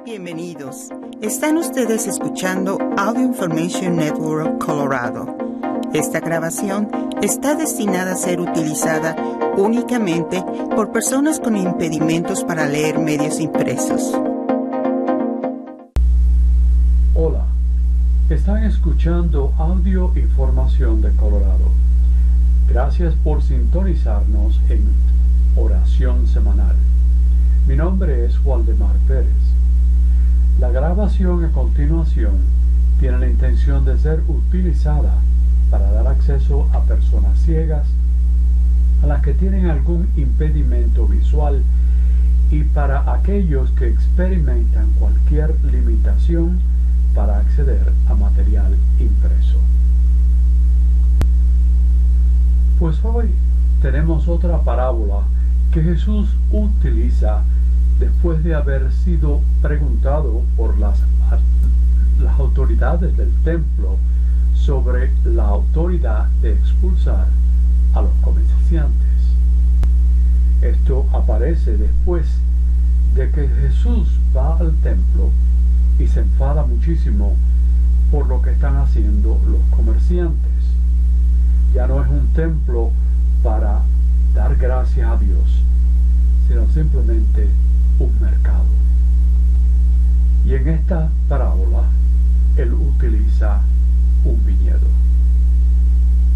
Bienvenidos. Están ustedes escuchando Audio Information Network Colorado. Esta grabación está destinada a ser utilizada únicamente por personas con impedimentos para leer medios impresos. Hola, están escuchando Audio Información de Colorado. Gracias por sintonizarnos en Oración Semanal. Mi nombre es Waldemar Pérez. La grabación a continuación tiene la intención de ser utilizada para dar acceso a personas ciegas, a las que tienen algún impedimento visual y para aquellos que experimentan cualquier limitación para acceder a material impreso. Pues hoy tenemos otra parábola que Jesús utiliza después de haber sido preguntado por las, autoridades del templo sobre la autoridad de expulsar a los comerciantes. Esto aparece después de que Jesús va al templo y se enfada muchísimo por lo que están haciendo los comerciantes. Ya no es un templo para dar gracias a Dios, sino simplemente un mercado. Y en esta parábola él utiliza un viñedo.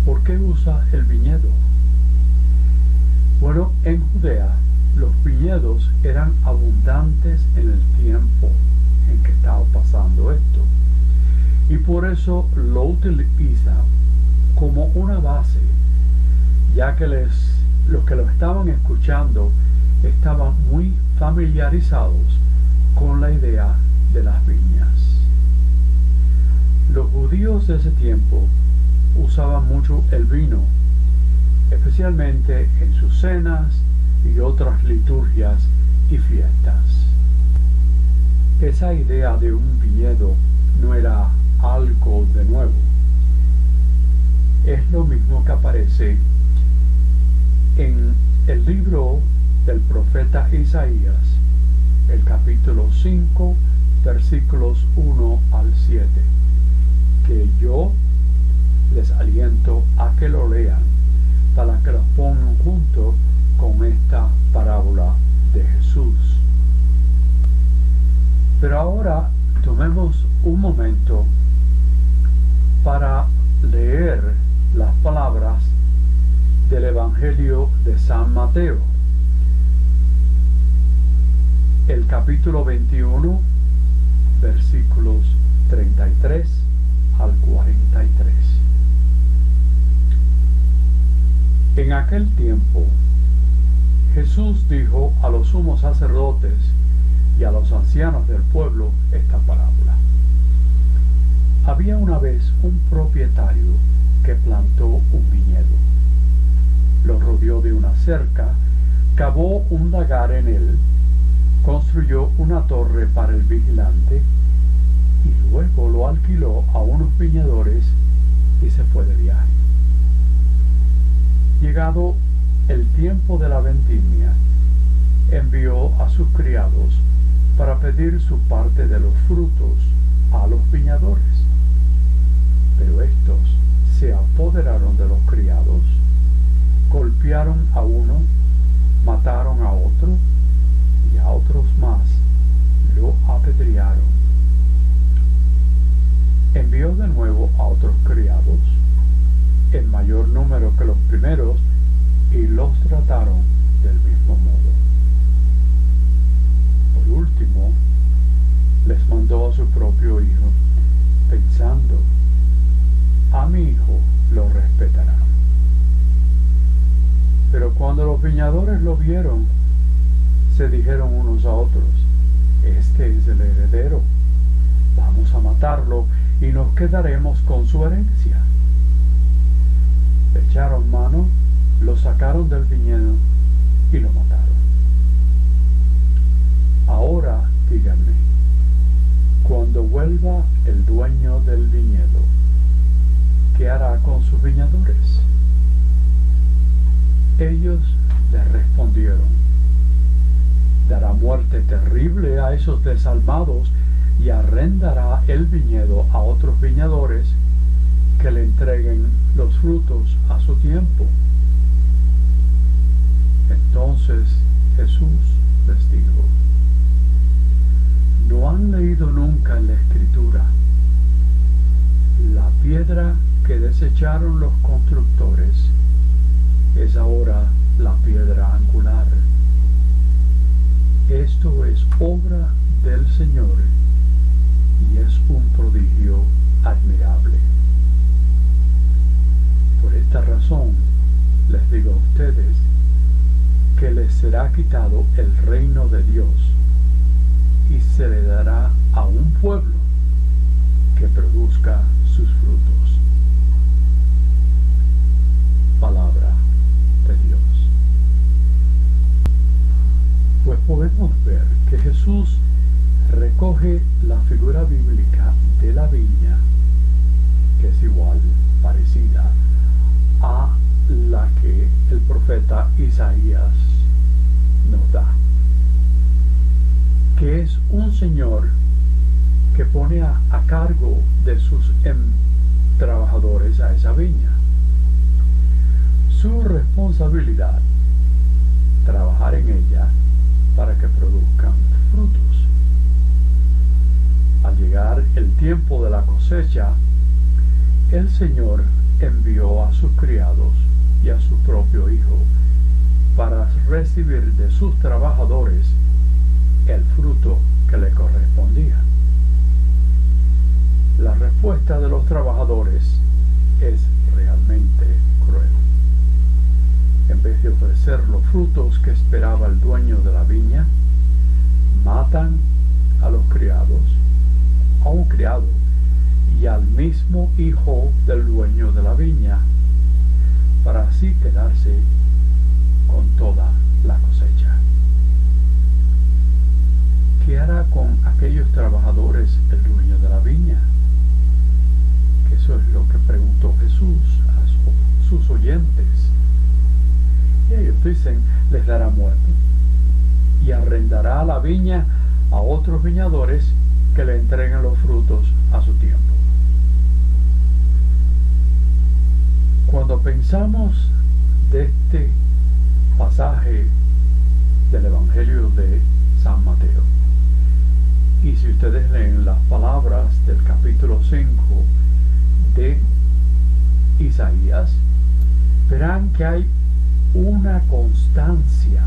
¿Por qué usa el viñedo? Bueno, en Judea los viñedos eran abundantes en el tiempo en que estaba pasando esto. Y por eso lo utiliza como una base, ya que les, los que lo estaban escuchando estaban muy familiarizados con la idea de las viñas. Los judíos de ese tiempo usaban mucho el vino, especialmente en sus cenas y otras liturgias y fiestas. Esa idea de un viñedo no era algo de nuevo. Es lo mismo que aparece en el libro del profeta Isaías, el capítulo 5, versículos 1 al 7, que yo les aliento a que lo lean para que lo pongan junto con esta parábola de Jesús. Pero ahora tomemos un momento para leer las palabras del Evangelio de San Mateo capítulo 21, versículos 33 al 43. En aquel tiempo, Jesús dijo a los sumos sacerdotes y a los ancianos del pueblo esta parábola. Había una vez un propietario que plantó un viñedo. Lo rodeó de una cerca, cavó un lagar en él construyó una torre para el vigilante y luego lo alquiló a unos viñadores y se fue de viaje. Llegado el tiempo de la vendimia, envió a sus criados para pedir su parte de los frutos a los viñadores. Pero estos se apoderaron de los criados, golpearon a uno, mataron a otro, a otros más lo apedrearon. Envió de nuevo a otros criados, en mayor número que los primeros, y los trataron del mismo modo. Por último, les mandó a su propio hijo, pensando, a mi hijo lo respetarán. Pero cuando los viñadores lo vieron, se dijeron unos a otros, este es el heredero, vamos a matarlo y nos quedaremos con su herencia. echaron mano, lo sacaron del viñedo y lo mataron. Ahora díganme, cuando vuelva el dueño del viñedo, ¿qué hará con sus viñadores? Ellos le respondieron, dará muerte terrible a esos desalmados y arrendará el viñedo a otros viñadores que le entreguen los frutos a su tiempo. Entonces Jesús les dijo, ¿no han leído nunca en la escritura la piedra que desecharon los constructores es ahora la piedra angular? Esto es obra del Señor y es un prodigio admirable. Por esta razón les digo a ustedes que les será quitado el reino de Dios y se le dará a un pueblo que produzca sus frutos. Palabra de Dios. Pues podemos ver que Jesús recoge la figura bíblica de la viña, que es igual, parecida a la que el profeta Isaías nos da, que es un señor que pone a, cargo de sus em, trabajadores a esa viña. Su responsabilidad, trabajar en ella para que produzcan frutos. Al llegar el tiempo de la cosecha, el Señor envió a sus criados y a su propio hijo para recibir de sus trabajadores el fruto que le correspondía. La respuesta de los trabajadores es realmente cruel. En vez de ofrecer los frutos que esperaba el dueño de la viña, matan a los criados, a un criado y al mismo hijo del dueño de la viña, para así quedarse con toda la cosecha. ¿Qué hará con aquellos trabajadores el dueño de la viña? Eso es lo que preguntó Jesús a sus oyentes. Y ellos dicen, les dará muerte y arrendará la viña a otros viñadores que le entreguen los frutos a su tiempo. Cuando pensamos de este pasaje del Evangelio de San Mateo, y si ustedes leen las palabras del capítulo 5 de Isaías, verán que hay una constancia,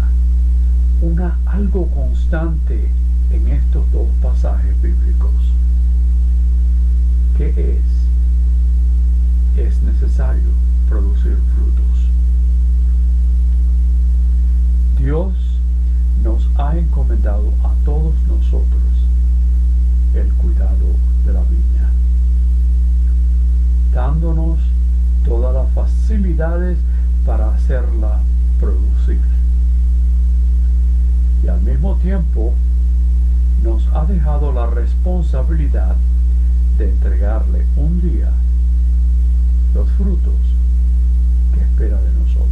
una algo constante en estos dos pasajes bíblicos. ¿Qué es? Es necesario producir frutos. Dios nos ha encomendado a todos nosotros el cuidado de la viña, dándonos todas las facilidades para hacerla producir. Y al mismo tiempo nos ha dejado la responsabilidad de entregarle un día los frutos que espera de nosotros.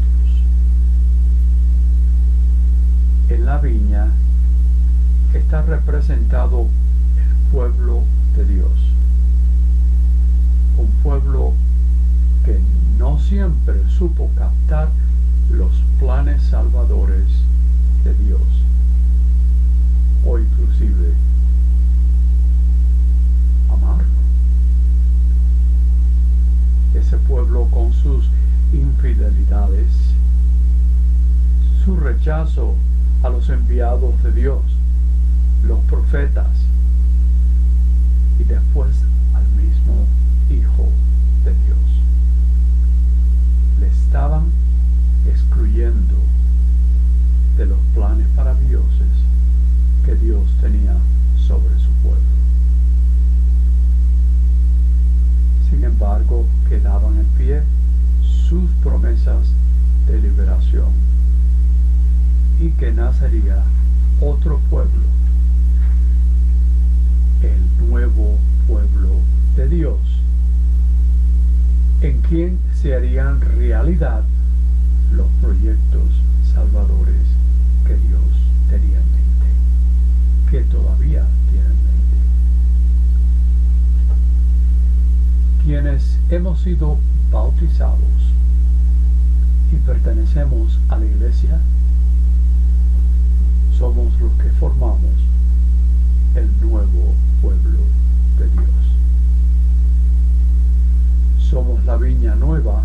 En la viña está representado el pueblo de Dios, un pueblo que no siempre supo captar los planes salvadores de Dios, o inclusive amarlo ese pueblo con sus infidelidades, su rechazo a los enviados de Dios, los profetas, y después al mismo Hijo de Dios. Le estaban excluyendo de los planes maravillosos que Dios tenía sobre su pueblo. Sin embargo, quedaban en pie sus promesas de liberación. Y que nacería otro pueblo, el nuevo pueblo de Dios, en quien se harían realidad los proyectos salvadores que Dios tenía en mente. que todavía tienen mente. Quienes hemos sido bautizados y pertenecemos a la iglesia, somos los que formamos el nuevo pueblo de Dios. Somos la viña nueva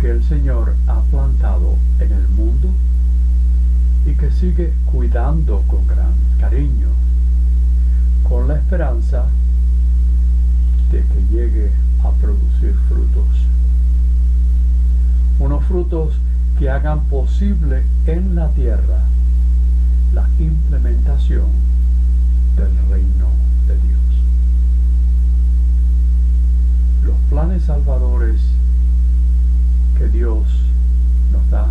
que el Señor ha plantado en el mundo y que sigue cuidando con gran cariño, con la esperanza de que llegue a producir frutos. Unos frutos que hagan posible en la tierra la implementación del reino de Dios. Los planes salvadores que Dios nos da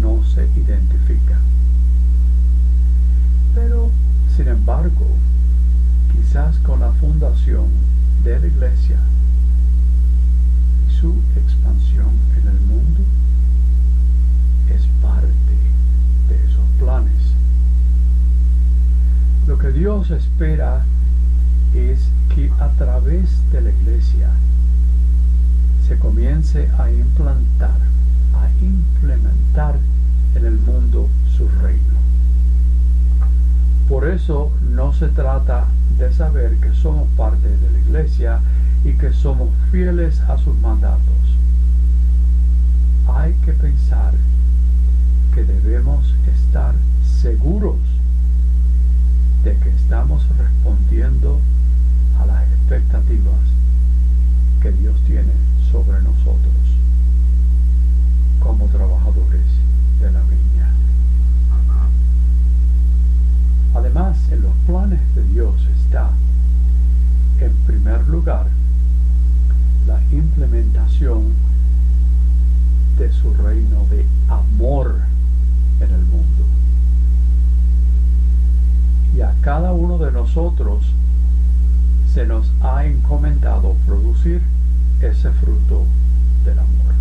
no se identifican. Pero, sin embargo, quizás con la fundación de la iglesia y su expansión en el mundo, es parte de esos planes. Lo que Dios espera es que a través de la iglesia se comience a implantar, a implementar en el mundo su reino. Por eso no se trata saber que somos parte de la iglesia y que somos fieles a sus mandatos. Hay que pensar que debemos estar seguros de que estamos respondiendo a las expectativas que Dios tiene sobre nosotros como trabajadores de la viña. Además, en los planes de Dios está, en primer lugar, la implementación de su reino de amor en el mundo. Y a cada uno de nosotros se nos ha encomendado producir ese fruto del amor.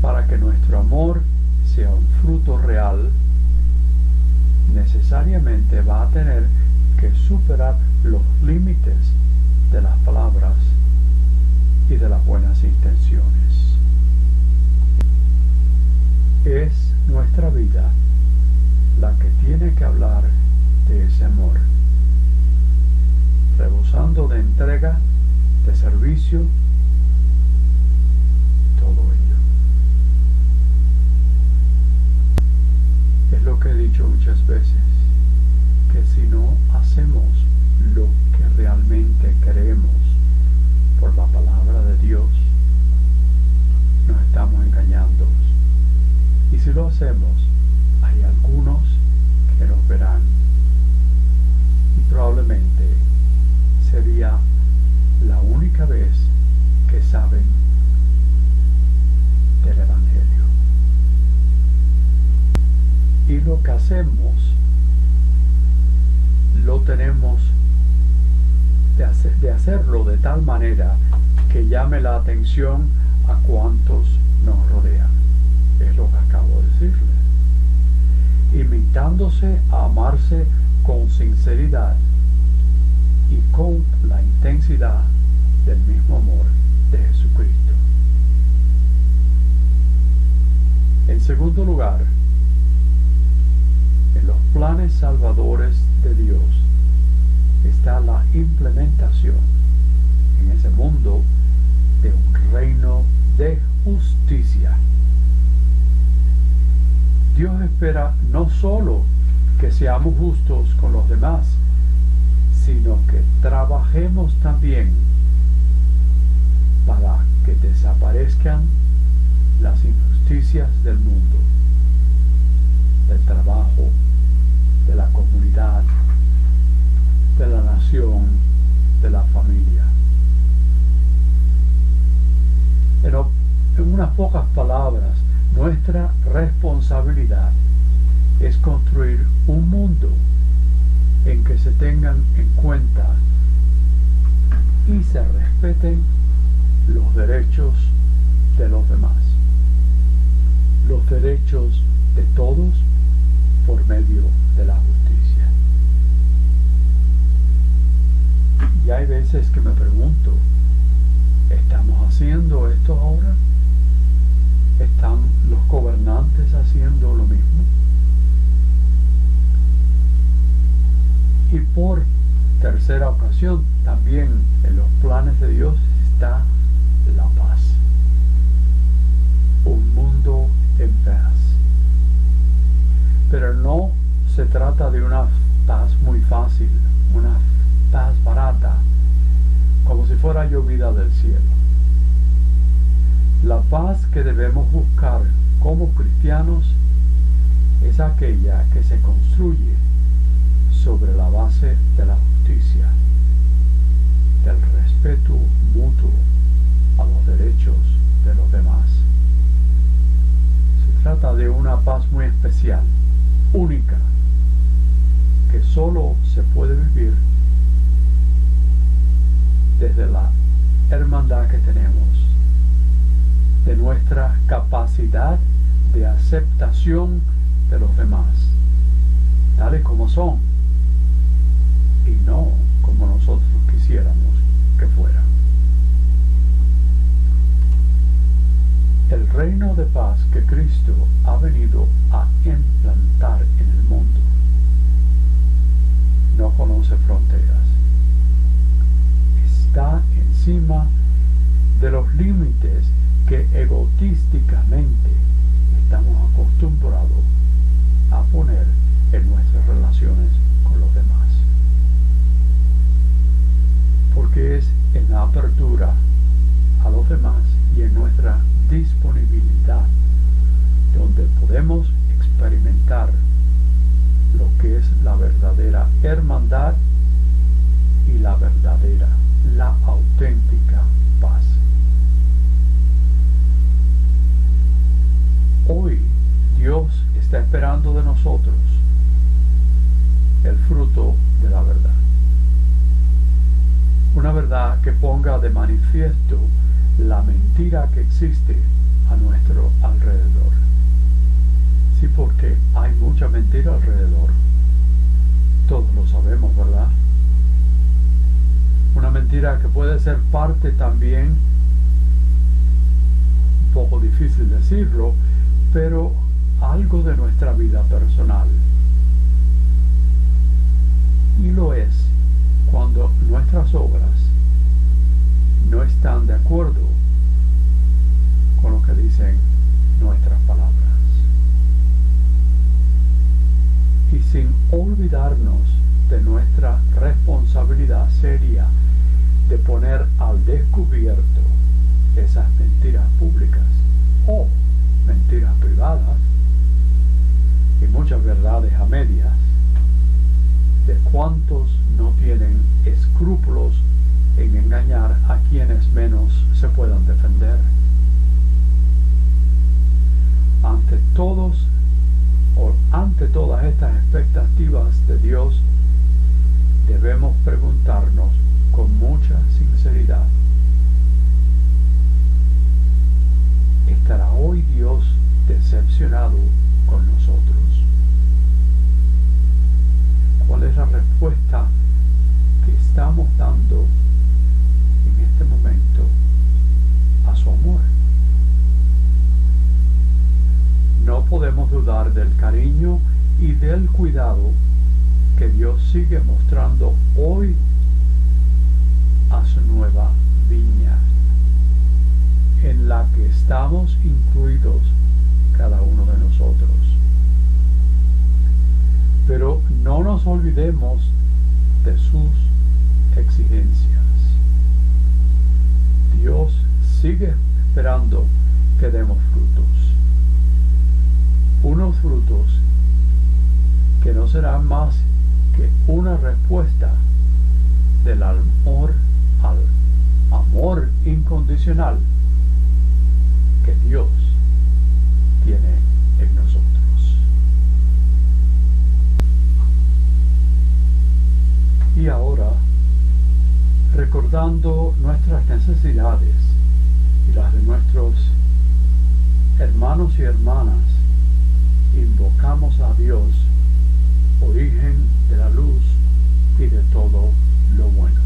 Para que nuestro amor sea un fruto real, necesariamente va a tener que superar los límites de las palabras y de las buenas intenciones. Es nuestra vida la que tiene que hablar de ese amor, rebosando de entrega, de servicio, todo Es lo que he dicho muchas veces, que si no hacemos lo que realmente queremos por la palabra de Dios, nos estamos engañando. Y si lo hacemos, hay algunos que nos verán. Y probablemente sería la única vez que saben del Evangelio. Y lo que hacemos lo tenemos de, hacer, de hacerlo de tal manera que llame la atención a cuantos nos rodean. Es lo que acabo de decirles. Invitándose a amarse con sinceridad y con la intensidad del mismo amor de Jesucristo. En segundo lugar, los planes salvadores de Dios está la implementación en ese mundo de un reino de justicia. Dios espera no solo que seamos justos con los demás, sino que trabajemos también para que desaparezcan las injusticias del mundo, del trabajo, de la comunidad, de la nación, de la familia. Pero en unas pocas palabras, nuestra responsabilidad es construir un mundo en que se tengan en cuenta y se respeten los derechos de los demás, los derechos de todos también en los planes de Dios está la paz. Un mundo en paz. Pero no se trata de una paz muy fácil, una paz barata, como si fuera llovida del cielo. La paz que debemos buscar como cristianos es aquella que se construye sobre la base de la justicia, del respeto mutuo a los derechos de los demás. Se trata de una paz muy especial, única, que solo se puede vivir desde la hermandad que tenemos, de nuestra capacidad de aceptación de los demás, tales como son, Cristo ha venido a implantar en el mundo. No conoce fronteras. Está encima de los límites que egotísticamente hermandad y la verdadera la auténtica paz. Hoy Dios está esperando de nosotros el fruto de la verdad. Una verdad que ponga de manifiesto la mentira que existe a nuestro alrededor. Sí, porque hay mucha mentira alrededor. Todos lo sabemos, ¿verdad? una mentira que puede ser parte también, un poco difícil decirlo, pero algo de nuestra vida personal. Y lo es cuando nuestras obras no están de acuerdo con lo que dicen nuestras palabras. Y sin olvidarnos de nuestra responsabilidad seria de poner al descubierto esas mentiras públicas o mentiras privadas y muchas verdades a medias de cuántos no tienen escrúpulos en engañar a quienes menos se puedan defender. Ante todos o ante todas estas de Dios, debemos preguntarnos con mucha sinceridad. ¿Estará hoy Dios decepcionado con nosotros? ¿Cuál es la respuesta que estamos dando en este momento a su amor? No podemos dudar del cariño y del cuidado que Dios sigue mostrando hoy a su nueva viña, en la que estamos incluidos cada uno de nosotros. Pero no nos olvidemos de sus exigencias. Dios sigue esperando que demos frutos. Unos frutos que no serán más que una respuesta del amor al amor incondicional que Dios tiene en nosotros. Y ahora, recordando nuestras necesidades y las de nuestros hermanos y hermanas, invocamos a Dios origen de la luz y de todo lo bueno.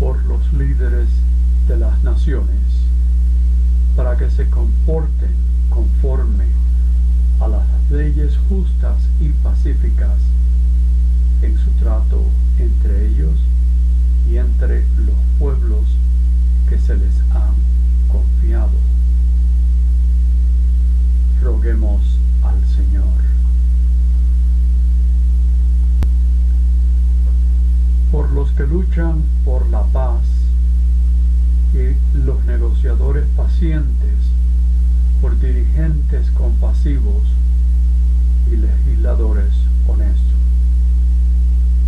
Por los líderes de las naciones, para que se comporten conforme a las leyes justas y pacíficas en su trato entre ellos y entre los pueblos que se les han confiado. Roguemos al Señor. Por los que luchan por la paz y los negociadores pacientes, por dirigentes y legisladores honestos.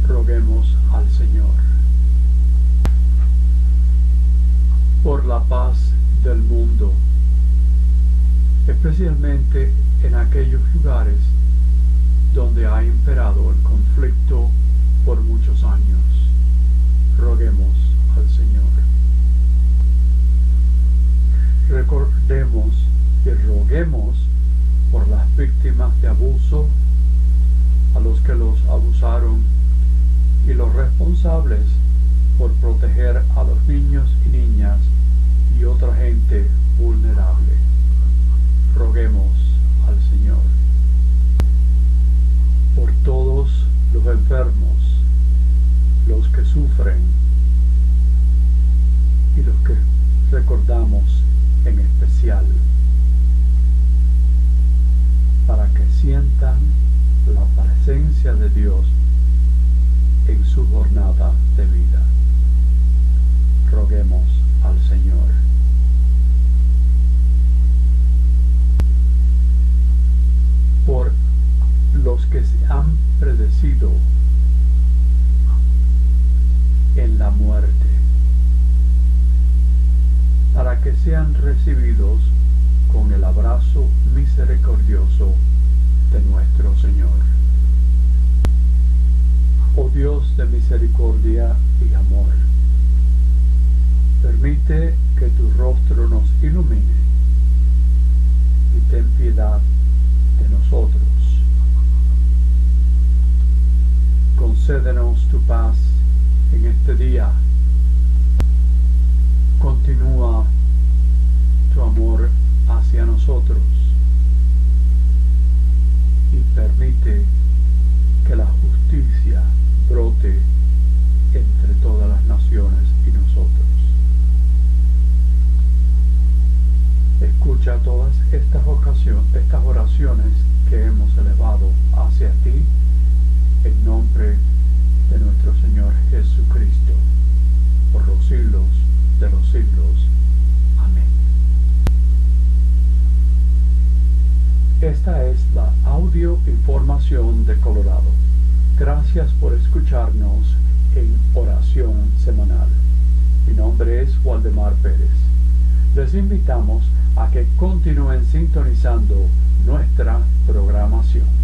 Roguemos al Señor. Por la paz del mundo, especialmente en aquellos lugares donde ha imperado el conflicto por muchos años. Roguemos al Señor. Recordemos y roguemos por las víctimas de abuso, a los que los abusaron y los responsables por proteger a los niños y niñas y otra gente vulnerable. Roguemos al Señor. Por todos los enfermos, los que sufren y los que recordamos en especial para que sientan la presencia de Dios en su jornada de vida. Roguemos al Señor. Por los que se han predecido en la muerte, para que sean recibidos con el abrazo misericordioso de nuestro Señor. Oh Dios de misericordia y amor, permite que tu rostro nos ilumine y ten piedad de nosotros. Concédenos tu paz en este día. Continúa tu amor hacia nosotros y permite que la justicia brote entre todas las naciones y nosotros. Escucha todas estas, estas oraciones que hemos elevado hacia ti en nombre de nuestro Señor Jesucristo, por los siglos de los siglos. Esta es la audio información de Colorado. Gracias por escucharnos en oración semanal. Mi nombre es Waldemar Pérez. Les invitamos a que continúen sintonizando nuestra programación.